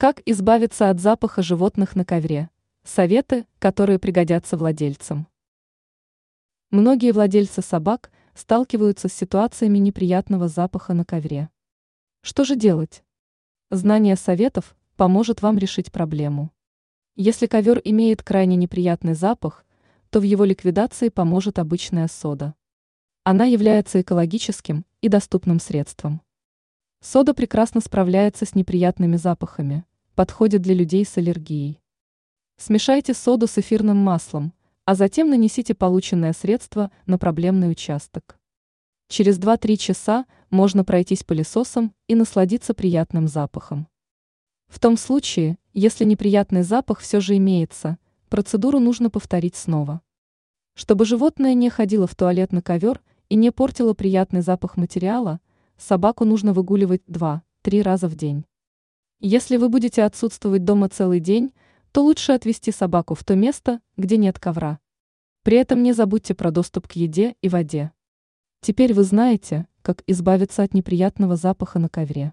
Как избавиться от запаха животных на ковре? Советы, которые пригодятся владельцам. Многие владельцы собак сталкиваются с ситуациями неприятного запаха на ковре. Что же делать? Знание советов поможет вам решить проблему. Если ковер имеет крайне неприятный запах, то в его ликвидации поможет обычная сода. Она является экологическим и доступным средством. Сода прекрасно справляется с неприятными запахами, подходит для людей с аллергией. Смешайте соду с эфирным маслом, а затем нанесите полученное средство на проблемный участок. Через 2-3 часа можно пройтись пылесосом и насладиться приятным запахом. В том случае, если неприятный запах все же имеется, процедуру нужно повторить снова. Чтобы животное не ходило в туалет на ковер и не портило приятный запах материала, собаку нужно выгуливать 2-3 раза в день. Если вы будете отсутствовать дома целый день, то лучше отвести собаку в то место, где нет ковра. При этом не забудьте про доступ к еде и воде. Теперь вы знаете, как избавиться от неприятного запаха на ковре.